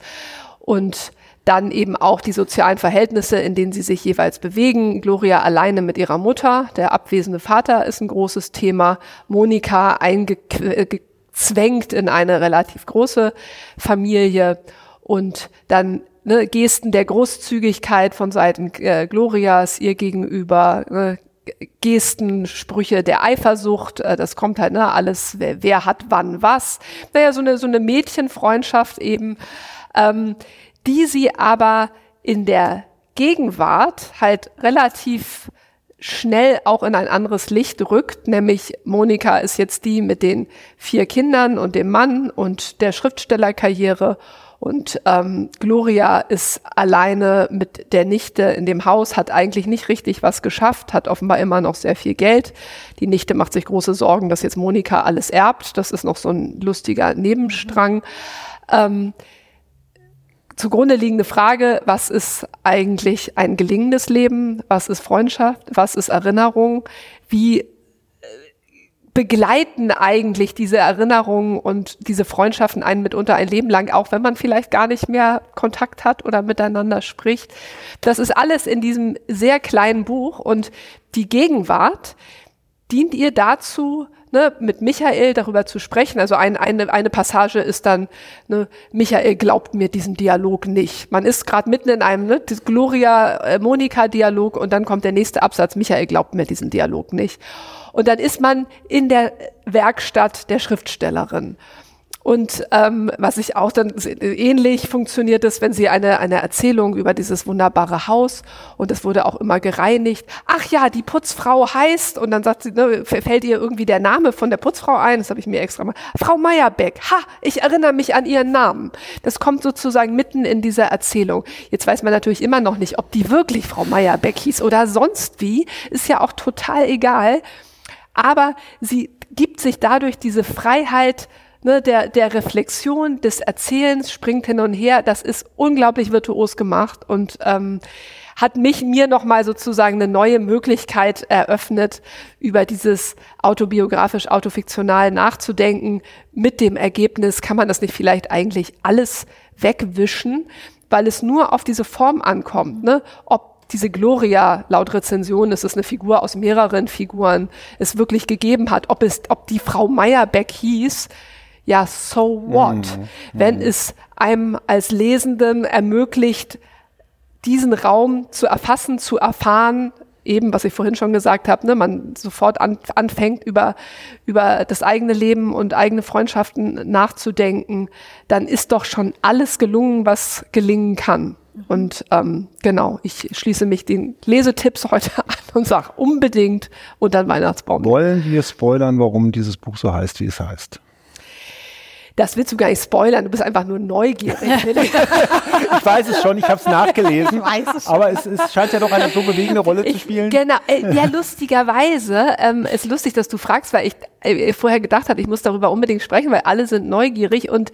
und dann eben auch die sozialen Verhältnisse, in denen sie sich jeweils bewegen. Gloria alleine mit ihrer Mutter, der abwesende Vater ist ein großes Thema. Monika eingezwängt in eine relativ große Familie und dann ne, Gesten der Großzügigkeit von Seiten äh, Glorias ihr gegenüber, ne, Gesten, Sprüche der Eifersucht, äh, das kommt halt, ne, alles, wer, wer hat wann was. Naja, so eine, so eine Mädchenfreundschaft eben. Ähm, die sie aber in der Gegenwart halt relativ schnell auch in ein anderes Licht rückt, nämlich Monika ist jetzt die mit den vier Kindern und dem Mann und der Schriftstellerkarriere und ähm, Gloria ist alleine mit der Nichte in dem Haus, hat eigentlich nicht richtig was geschafft, hat offenbar immer noch sehr viel Geld. Die Nichte macht sich große Sorgen, dass jetzt Monika alles erbt. Das ist noch so ein lustiger Nebenstrang. Ähm, zugrunde liegende Frage, was ist eigentlich ein gelingendes Leben? Was ist Freundschaft? Was ist Erinnerung? Wie äh, begleiten eigentlich diese Erinnerungen und diese Freundschaften einen mitunter ein Leben lang, auch wenn man vielleicht gar nicht mehr Kontakt hat oder miteinander spricht. Das ist alles in diesem sehr kleinen Buch und die Gegenwart dient ihr dazu, ne, mit Michael darüber zu sprechen. Also ein, eine, eine Passage ist dann, ne, Michael glaubt mir diesen Dialog nicht. Man ist gerade mitten in einem ne, Gloria-Monika-Dialog und dann kommt der nächste Absatz, Michael glaubt mir diesen Dialog nicht. Und dann ist man in der Werkstatt der Schriftstellerin. Und ähm, was ich auch dann ähnlich funktioniert ist, wenn sie eine, eine Erzählung über dieses wunderbare Haus und es wurde auch immer gereinigt. Ach ja, die Putzfrau heißt und dann sagt sie, ne, fällt ihr irgendwie der Name von der Putzfrau ein? Das habe ich mir extra mal. Frau Meyerbeck. Ha, ich erinnere mich an ihren Namen. Das kommt sozusagen mitten in dieser Erzählung. Jetzt weiß man natürlich immer noch nicht, ob die wirklich Frau Meyerbeck hieß oder sonst wie. Ist ja auch total egal. Aber sie gibt sich dadurch diese Freiheit, ne, der, der Reflexion, des Erzählens, springt hin und her. Das ist unglaublich virtuos gemacht und ähm, hat mich mir nochmal sozusagen eine neue Möglichkeit eröffnet, über dieses autobiografisch, autofiktional nachzudenken. Mit dem Ergebnis kann man das nicht vielleicht eigentlich alles wegwischen, weil es nur auf diese Form ankommt. Ne? Ob diese Gloria, laut Rezension, es ist eine Figur aus mehreren Figuren, es wirklich gegeben hat, ob es, ob die Frau Meyerbeck hieß, ja, so what? Mhm. Wenn mhm. es einem als Lesenden ermöglicht, diesen Raum zu erfassen, zu erfahren, eben, was ich vorhin schon gesagt habe, ne, man sofort an, anfängt, über, über das eigene Leben und eigene Freundschaften nachzudenken, dann ist doch schon alles gelungen, was gelingen kann. Und ähm, genau, ich schließe mich den Lesetipps heute an und sage unbedingt unter den Weihnachtsbaum. Wollen wir spoilern, warum dieses Buch so heißt, wie es heißt? Das willst du gar nicht spoilern, du bist einfach nur neugierig. ich weiß es schon, ich habe es nachgelesen. Es aber es, es, scheint ja doch eine so bewegende Rolle ich, zu spielen. Genau, äh, ja, lustigerweise ähm, ist lustig, dass du fragst, weil ich äh, vorher gedacht habe, ich muss darüber unbedingt sprechen, weil alle sind neugierig und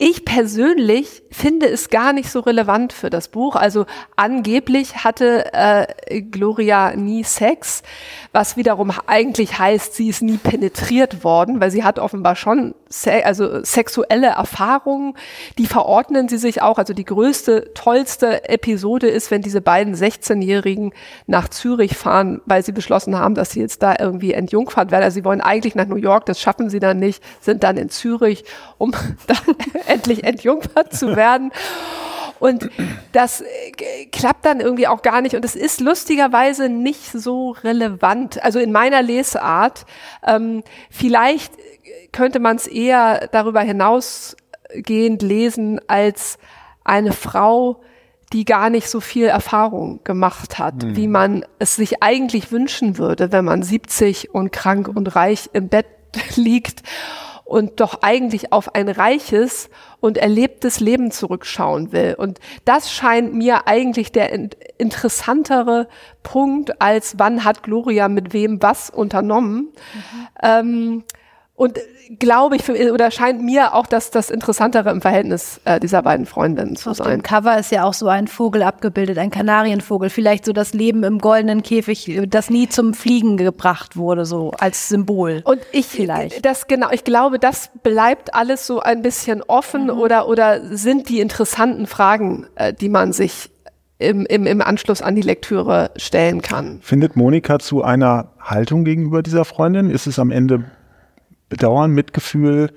ich persönlich finde es gar nicht so relevant für das Buch. Also angeblich hatte äh, Gloria nie Sex, was wiederum eigentlich heißt, sie ist nie penetriert worden, weil sie hat offenbar schon se also sexuelle Erfahrungen, die verordnen sie sich auch. Also die größte, tollste Episode ist, wenn diese beiden 16-Jährigen nach Zürich fahren, weil sie beschlossen haben, dass sie jetzt da irgendwie entjungfert werden. Also sie wollen eigentlich nach New York, das schaffen sie dann nicht, sind dann in Zürich, um da endlich entjungfert zu werden. Und das äh, klappt dann irgendwie auch gar nicht. Und es ist lustigerweise nicht so relevant. Also in meiner Lesart. Ähm, vielleicht könnte man es eher darüber hinausgehend lesen als eine Frau, die gar nicht so viel Erfahrung gemacht hat, mhm. wie man es sich eigentlich wünschen würde, wenn man 70 und krank und reich im Bett liegt und doch eigentlich auf ein reiches und erlebtes Leben zurückschauen will. Und das scheint mir eigentlich der interessantere Punkt, als wann hat Gloria mit wem was unternommen. Mhm. Ähm, und glaube ich, für, oder scheint mir auch das, das Interessantere im Verhältnis äh, dieser beiden Freundinnen zu Auf sein. Dem Cover ist ja auch so ein Vogel abgebildet, ein Kanarienvogel. Vielleicht so das Leben im goldenen Käfig, das nie zum Fliegen gebracht wurde, so als Symbol. Und ich, vielleicht. das genau, ich glaube, das bleibt alles so ein bisschen offen mhm. oder, oder sind die interessanten Fragen, äh, die man sich im, im, im Anschluss an die Lektüre stellen kann. Findet Monika zu einer Haltung gegenüber dieser Freundin? Ist es am Ende Bedauern, Mitgefühl,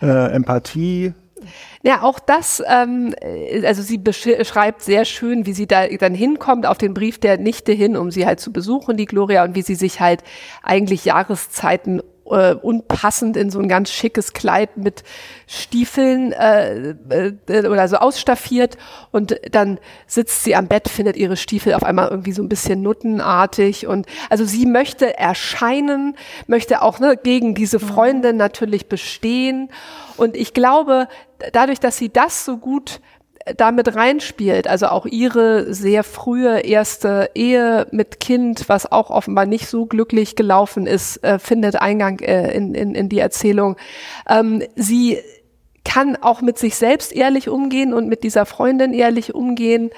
äh, Empathie. Ja, auch das, ähm, also sie beschreibt sehr schön, wie sie da dann hinkommt auf den Brief der Nichte hin, um sie halt zu besuchen, die Gloria, und wie sie sich halt eigentlich Jahreszeiten äh, unpassend in so ein ganz schickes Kleid mit Stiefeln äh, äh, oder so ausstaffiert. Und dann sitzt sie am Bett, findet ihre Stiefel auf einmal irgendwie so ein bisschen nuttenartig. Und also sie möchte erscheinen, möchte auch ne, gegen diese mhm. Freundin natürlich bestehen. Und ich glaube, dadurch, dass sie das so gut damit reinspielt. Also auch ihre sehr frühe erste Ehe mit Kind, was auch offenbar nicht so glücklich gelaufen ist, äh, findet Eingang äh, in, in, in die Erzählung. Ähm, sie kann auch mit sich selbst ehrlich umgehen und mit dieser Freundin ehrlich umgehen.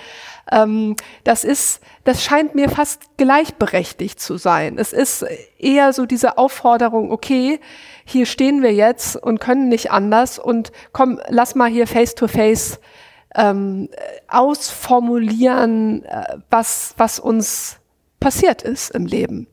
Ähm, das ist, das scheint mir fast gleichberechtigt zu sein. Es ist eher so diese Aufforderung, okay, hier stehen wir jetzt und können nicht anders und komm, lass mal hier face to face ähm, ausformulieren, äh, was, was uns passiert ist im Leben.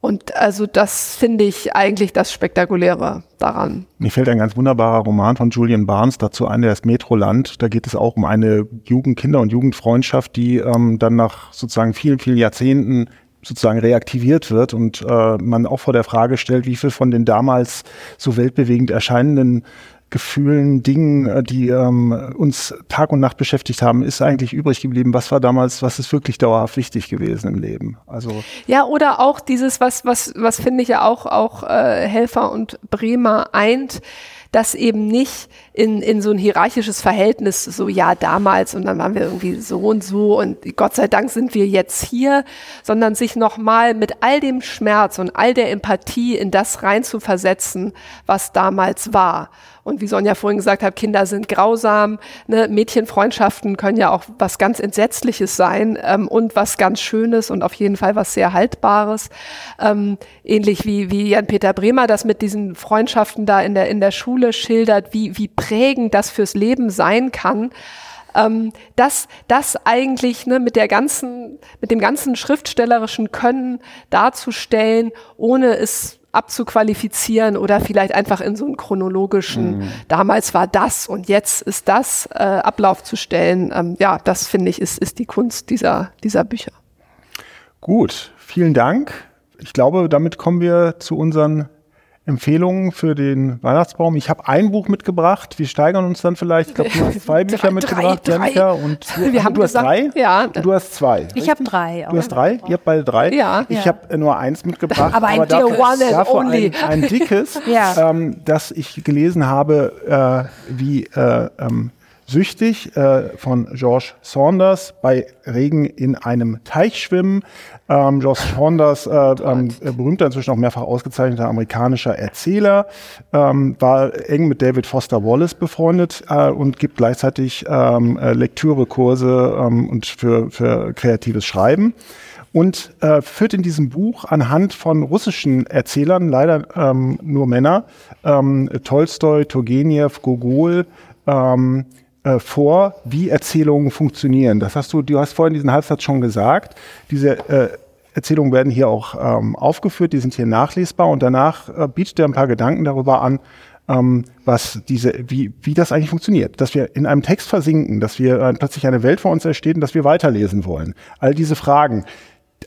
Und also das finde ich eigentlich das Spektakuläre daran. Mir fällt ein ganz wunderbarer Roman von Julian Barnes dazu ein, der ist Metroland. Da geht es auch um eine Jugend, Kinder- und Jugendfreundschaft, die ähm, dann nach sozusagen vielen, vielen Jahrzehnten sozusagen reaktiviert wird und äh, man auch vor der Frage stellt, wie viel von den damals so weltbewegend erscheinenden Gefühlen, Dingen, äh, die ähm, uns Tag und Nacht beschäftigt haben, ist eigentlich übrig geblieben? Was war damals, was ist wirklich dauerhaft wichtig gewesen im Leben? Also ja, oder auch dieses, was was was finde ich ja auch auch äh, Helfer und Bremer eint das eben nicht in, in so ein hierarchisches Verhältnis, so ja, damals und dann waren wir irgendwie so und so und Gott sei Dank sind wir jetzt hier, sondern sich nochmal mit all dem Schmerz und all der Empathie in das reinzuversetzen, was damals war. Und wie Sonja vorhin gesagt hat, Kinder sind grausam. Ne? Mädchenfreundschaften können ja auch was ganz Entsetzliches sein ähm, und was ganz Schönes und auf jeden Fall was sehr Haltbares. Ähm, ähnlich wie, wie Jan-Peter Bremer das mit diesen Freundschaften da in der, in der Schule schildert, wie, wie prägend das fürs Leben sein kann ähm, das, das eigentlich ne, mit der ganzen, mit dem ganzen schriftstellerischen Können darzustellen, ohne es abzuqualifizieren oder vielleicht einfach in so einen chronologischen, mhm. damals war das und jetzt ist das äh, Ablauf zu stellen. Ähm, ja, das finde ich ist, ist die Kunst dieser, dieser Bücher. Gut, vielen Dank. Ich glaube, damit kommen wir zu unseren Empfehlungen für den Weihnachtsbaum. Ich habe ein Buch mitgebracht. Wir steigern uns dann vielleicht. Ich glaube, du hast zwei Bücher drei, mitgebracht, drei, Janika. Und du, wir haben du gesagt, hast drei? Ja. du hast zwei. Ich habe drei. Du hast drei? Ihr habt beide drei? Ja. Ich ja. habe nur eins mitgebracht. Aber ein aber dafür, one and dafür only. Ein, ein dickes, ja. ähm, das ich gelesen habe, äh, wie äh, ähm, Süchtig äh, von George Saunders bei Regen in einem Teich schwimmen. Ähm, George Saunders, äh, ähm, berühmter, inzwischen auch mehrfach ausgezeichneter amerikanischer Erzähler, ähm, war eng mit David Foster Wallace befreundet äh, und gibt gleichzeitig ähm, äh, Lektürekurse ähm, und für, für kreatives Schreiben und äh, führt in diesem Buch anhand von russischen Erzählern, leider ähm, nur Männer, ähm, Tolstoi, Turgenev, Gogol, ähm, äh, vor, wie Erzählungen funktionieren. Das hast du, du hast vorhin diesen Halbsatz schon gesagt. Diese äh, Erzählungen werden hier auch ähm, aufgeführt, die sind hier nachlesbar und danach äh, bietet er ein paar Gedanken darüber an, ähm, was diese, wie, wie das eigentlich funktioniert. Dass wir in einem Text versinken, dass wir äh, plötzlich eine Welt vor uns entsteht und dass wir weiterlesen wollen. All diese Fragen.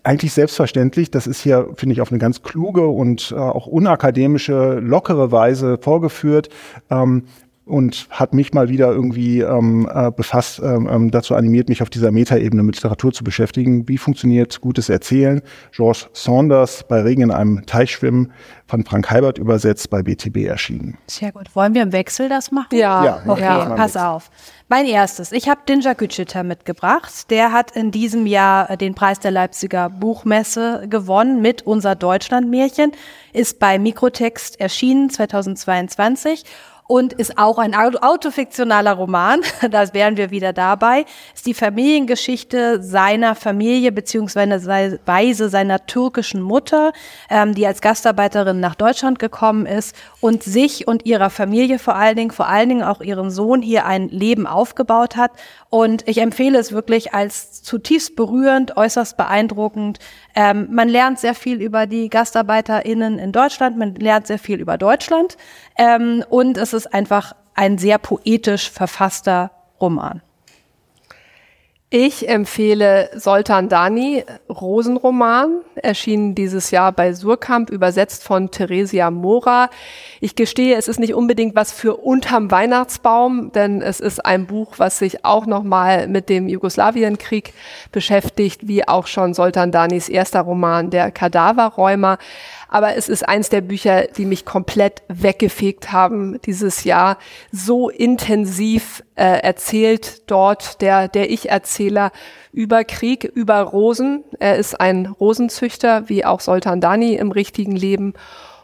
Eigentlich selbstverständlich, das ist hier, finde ich, auf eine ganz kluge und äh, auch unakademische, lockere Weise vorgeführt. Ähm, und hat mich mal wieder irgendwie ähm, äh, befasst, ähm, ähm, dazu animiert, mich auf dieser Metaebene mit Literatur zu beschäftigen. Wie funktioniert gutes Erzählen? George Saunders bei Regen in einem Teich schwimmen, von Frank Heibert übersetzt, bei BTB erschienen. Sehr gut. Wollen wir im Wechsel das machen? Ja. ja okay, ja. pass auf. Mein erstes. Ich habe Dinja Gütschiter mitgebracht. Der hat in diesem Jahr den Preis der Leipziger Buchmesse gewonnen mit Unser Deutschlandmärchen. Ist bei Mikrotext erschienen 2022 und ist auch ein autofiktionaler Roman. Da wären wir wieder dabei. Ist die Familiengeschichte seiner Familie beziehungsweise seiner türkischen Mutter, ähm, die als Gastarbeiterin nach Deutschland gekommen ist und sich und ihrer Familie vor allen Dingen, vor allen Dingen auch ihren Sohn hier ein Leben aufgebaut hat. Und ich empfehle es wirklich als zutiefst berührend, äußerst beeindruckend. Ähm, man lernt sehr viel über die GastarbeiterInnen in Deutschland, man lernt sehr viel über Deutschland. Ähm, und es ist einfach ein sehr poetisch verfasster Roman. Ich empfehle Soltan Dani, Rosenroman, erschienen dieses Jahr bei Surkamp, übersetzt von Theresia Mora. Ich gestehe, es ist nicht unbedingt was für unterm Weihnachtsbaum, denn es ist ein Buch, was sich auch nochmal mit dem Jugoslawienkrieg beschäftigt, wie auch schon Soltan Danis erster Roman, der Kadaverräumer aber es ist eins der Bücher, die mich komplett weggefegt haben dieses Jahr. So intensiv äh, erzählt dort der, der Ich-Erzähler über Krieg, über Rosen. Er ist ein Rosenzüchter, wie auch Soltan Dani im richtigen Leben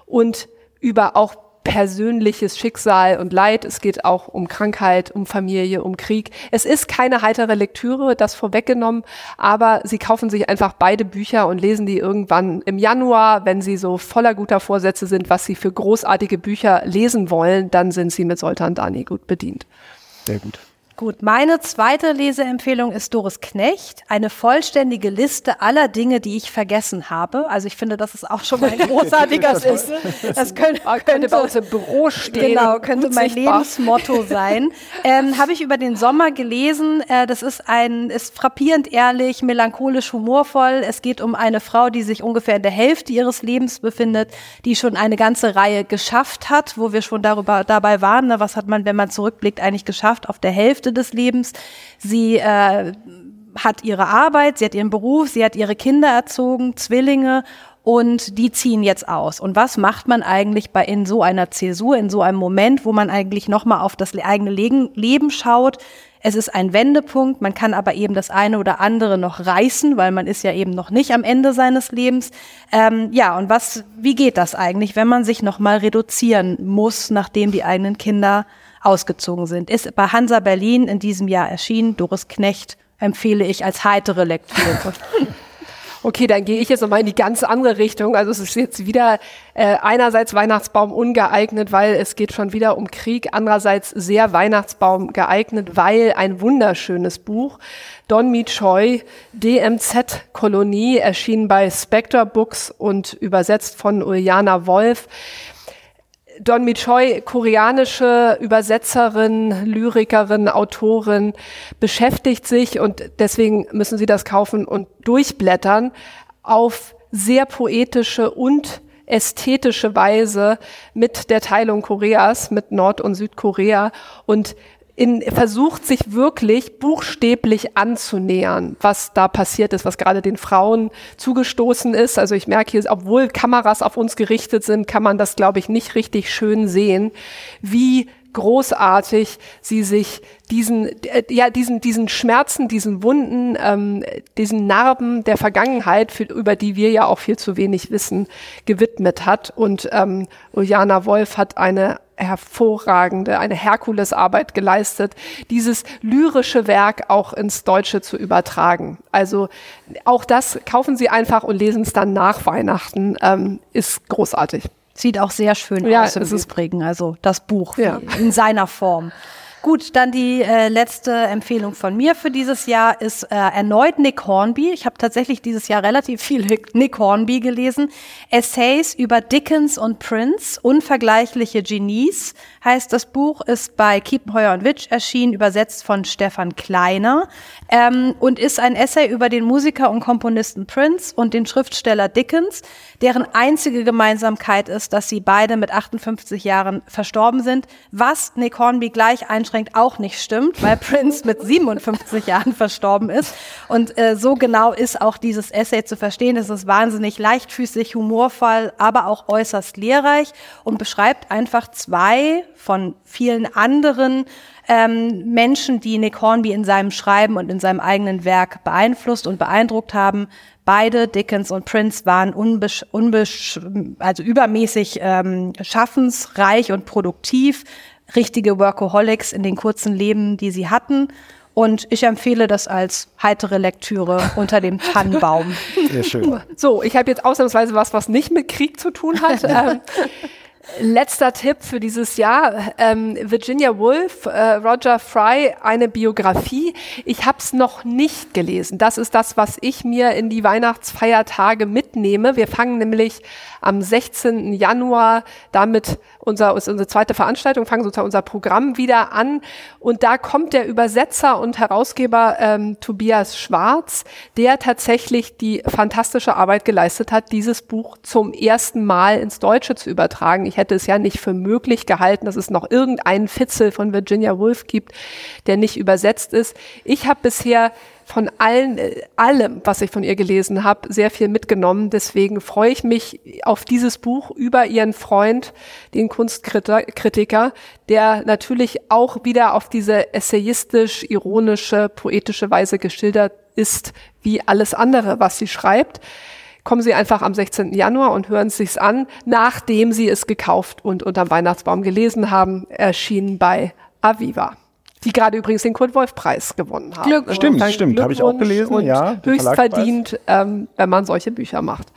und über auch persönliches Schicksal und Leid. Es geht auch um Krankheit, um Familie, um Krieg. Es ist keine heitere Lektüre, das vorweggenommen, aber Sie kaufen sich einfach beide Bücher und lesen die irgendwann im Januar, wenn Sie so voller guter Vorsätze sind, was Sie für großartige Bücher lesen wollen, dann sind Sie mit Soltan Dani gut bedient. Sehr gut. Gut, meine zweite Leseempfehlung ist Doris Knecht, eine vollständige Liste aller Dinge, die ich vergessen habe. Also ich finde, das ist auch schon mal ein großartiger Titel. Das könnte, könnte, könnte bei uns im Büro stehen. Genau, könnte mein. Lebensmotto sein. ähm, habe ich über den Sommer gelesen. Äh, das ist ein, ist frappierend ehrlich, melancholisch, humorvoll. Es geht um eine Frau, die sich ungefähr in der Hälfte ihres Lebens befindet, die schon eine ganze Reihe geschafft hat, wo wir schon darüber dabei waren. Ne, was hat man, wenn man zurückblickt, eigentlich geschafft auf der Hälfte Hälfte des Lebens. Sie äh, hat ihre Arbeit, sie hat ihren Beruf, sie hat ihre Kinder erzogen, Zwillinge und die ziehen jetzt aus. Und was macht man eigentlich bei in so einer Zäsur, in so einem Moment, wo man eigentlich nochmal auf das eigene Leben schaut? Es ist ein Wendepunkt, man kann aber eben das eine oder andere noch reißen, weil man ist ja eben noch nicht am Ende seines Lebens. Ähm, ja, und was, wie geht das eigentlich, wenn man sich nochmal reduzieren muss, nachdem die eigenen Kinder ausgezogen sind. Ist bei Hansa Berlin in diesem Jahr erschienen. Doris Knecht empfehle ich als heitere Lektüre. Okay, dann gehe ich jetzt nochmal in die ganz andere Richtung. Also es ist jetzt wieder äh, einerseits Weihnachtsbaum ungeeignet, weil es geht schon wieder um Krieg, andererseits sehr Weihnachtsbaum geeignet, weil ein wunderschönes Buch, Don Mi Choi, DMZ-Kolonie, erschienen bei Spectre Books und übersetzt von Uljana Wolf. Don Mi Choi, koreanische Übersetzerin, Lyrikerin, Autorin, beschäftigt sich und deswegen müssen Sie das kaufen und durchblättern auf sehr poetische und ästhetische Weise mit der Teilung Koreas, mit Nord- und Südkorea. Und in, versucht sich wirklich buchstäblich anzunähern, was da passiert ist, was gerade den Frauen zugestoßen ist. Also ich merke hier, obwohl Kameras auf uns gerichtet sind, kann man das, glaube ich, nicht richtig schön sehen, wie großartig sie sich diesen, äh, ja, diesen, diesen Schmerzen, diesen Wunden, ähm, diesen Narben der Vergangenheit, für, über die wir ja auch viel zu wenig wissen, gewidmet hat. Und ähm, Uljana Wolf hat eine hervorragende, eine Herkulesarbeit geleistet, dieses lyrische Werk auch ins Deutsche zu übertragen. Also auch das kaufen Sie einfach und lesen es dann nach Weihnachten, ähm, ist großartig. Sieht auch sehr schön ja, aus im Übrigen, also das Buch ja. in seiner Form. Gut, dann die äh, letzte Empfehlung von mir für dieses Jahr ist äh, erneut Nick Hornby. Ich habe tatsächlich dieses Jahr relativ viel Nick Hornby gelesen. Essays über Dickens und Prince, unvergleichliche Genies heißt das Buch, ist bei Kiepenheuer und Witsch erschienen, übersetzt von Stefan Kleiner ähm, und ist ein Essay über den Musiker und Komponisten Prince und den Schriftsteller Dickens, deren einzige Gemeinsamkeit ist, dass sie beide mit 58 Jahren verstorben sind, was Nick Hornby gleich einschränkt auch nicht stimmt, weil Prince mit 57 Jahren verstorben ist. Und äh, so genau ist auch dieses Essay zu verstehen. Es ist wahnsinnig leichtfüßig, humorvoll, aber auch äußerst lehrreich und beschreibt einfach zwei von vielen anderen ähm, Menschen, die Nick Hornby in seinem Schreiben und in seinem eigenen Werk beeinflusst und beeindruckt haben. Beide, Dickens und Prince, waren unbesch unbesch also übermäßig ähm, schaffensreich und produktiv, richtige Workaholics in den kurzen Leben, die sie hatten. Und ich empfehle das als heitere Lektüre unter dem Tannenbaum. Sehr schön. So, ich habe jetzt ausnahmsweise was, was nicht mit Krieg zu tun hat. ähm, Letzter Tipp für dieses Jahr. Ähm, Virginia Woolf, äh, Roger Fry, eine Biografie. Ich habe es noch nicht gelesen. Das ist das, was ich mir in die Weihnachtsfeiertage mitnehme. Wir fangen nämlich am 16. Januar damit unser, unsere zweite Veranstaltung, fangen sozusagen unser Programm wieder an. Und da kommt der Übersetzer und Herausgeber ähm, Tobias Schwarz, der tatsächlich die fantastische Arbeit geleistet hat, dieses Buch zum ersten Mal ins Deutsche zu übertragen. Ich hätte es ja nicht für möglich gehalten, dass es noch irgendeinen Fitzel von Virginia Woolf gibt, der nicht übersetzt ist. Ich habe bisher von allen, allem, was ich von ihr gelesen habe, sehr viel mitgenommen. Deswegen freue ich mich auf dieses Buch über ihren Freund, den Kunstkritiker, der natürlich auch wieder auf diese essayistisch, ironische, poetische Weise geschildert ist, wie alles andere, was sie schreibt. Kommen Sie einfach am 16. Januar und hören es sich an, nachdem Sie es gekauft und unterm Weihnachtsbaum gelesen haben, erschienen bei Aviva die gerade übrigens den Kurt-Wolf-Preis gewonnen haben. Glück, stimmt, stimmt, habe ich auch gelesen. ja, höchst verdient, ähm, wenn man solche Bücher macht.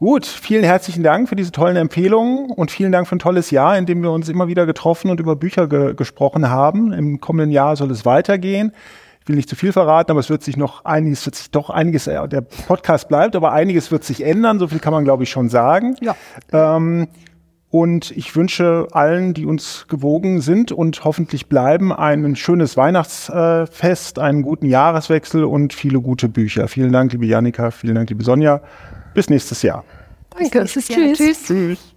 Gut, vielen herzlichen Dank für diese tollen Empfehlungen und vielen Dank für ein tolles Jahr, in dem wir uns immer wieder getroffen und über Bücher ge gesprochen haben. Im kommenden Jahr soll es weitergehen. Ich will nicht zu viel verraten, aber es wird sich noch einiges, wird sich doch einiges, äh, der Podcast bleibt, aber einiges wird sich ändern. So viel kann man, glaube ich, schon sagen. Ja. Ähm, und ich wünsche allen, die uns gewogen sind und hoffentlich bleiben, ein schönes Weihnachtsfest, einen guten Jahreswechsel und viele gute Bücher. Vielen Dank, liebe Janika, vielen Dank, liebe Sonja. Bis nächstes Jahr. Danke. Tschüss. Tschüss. Tschüss.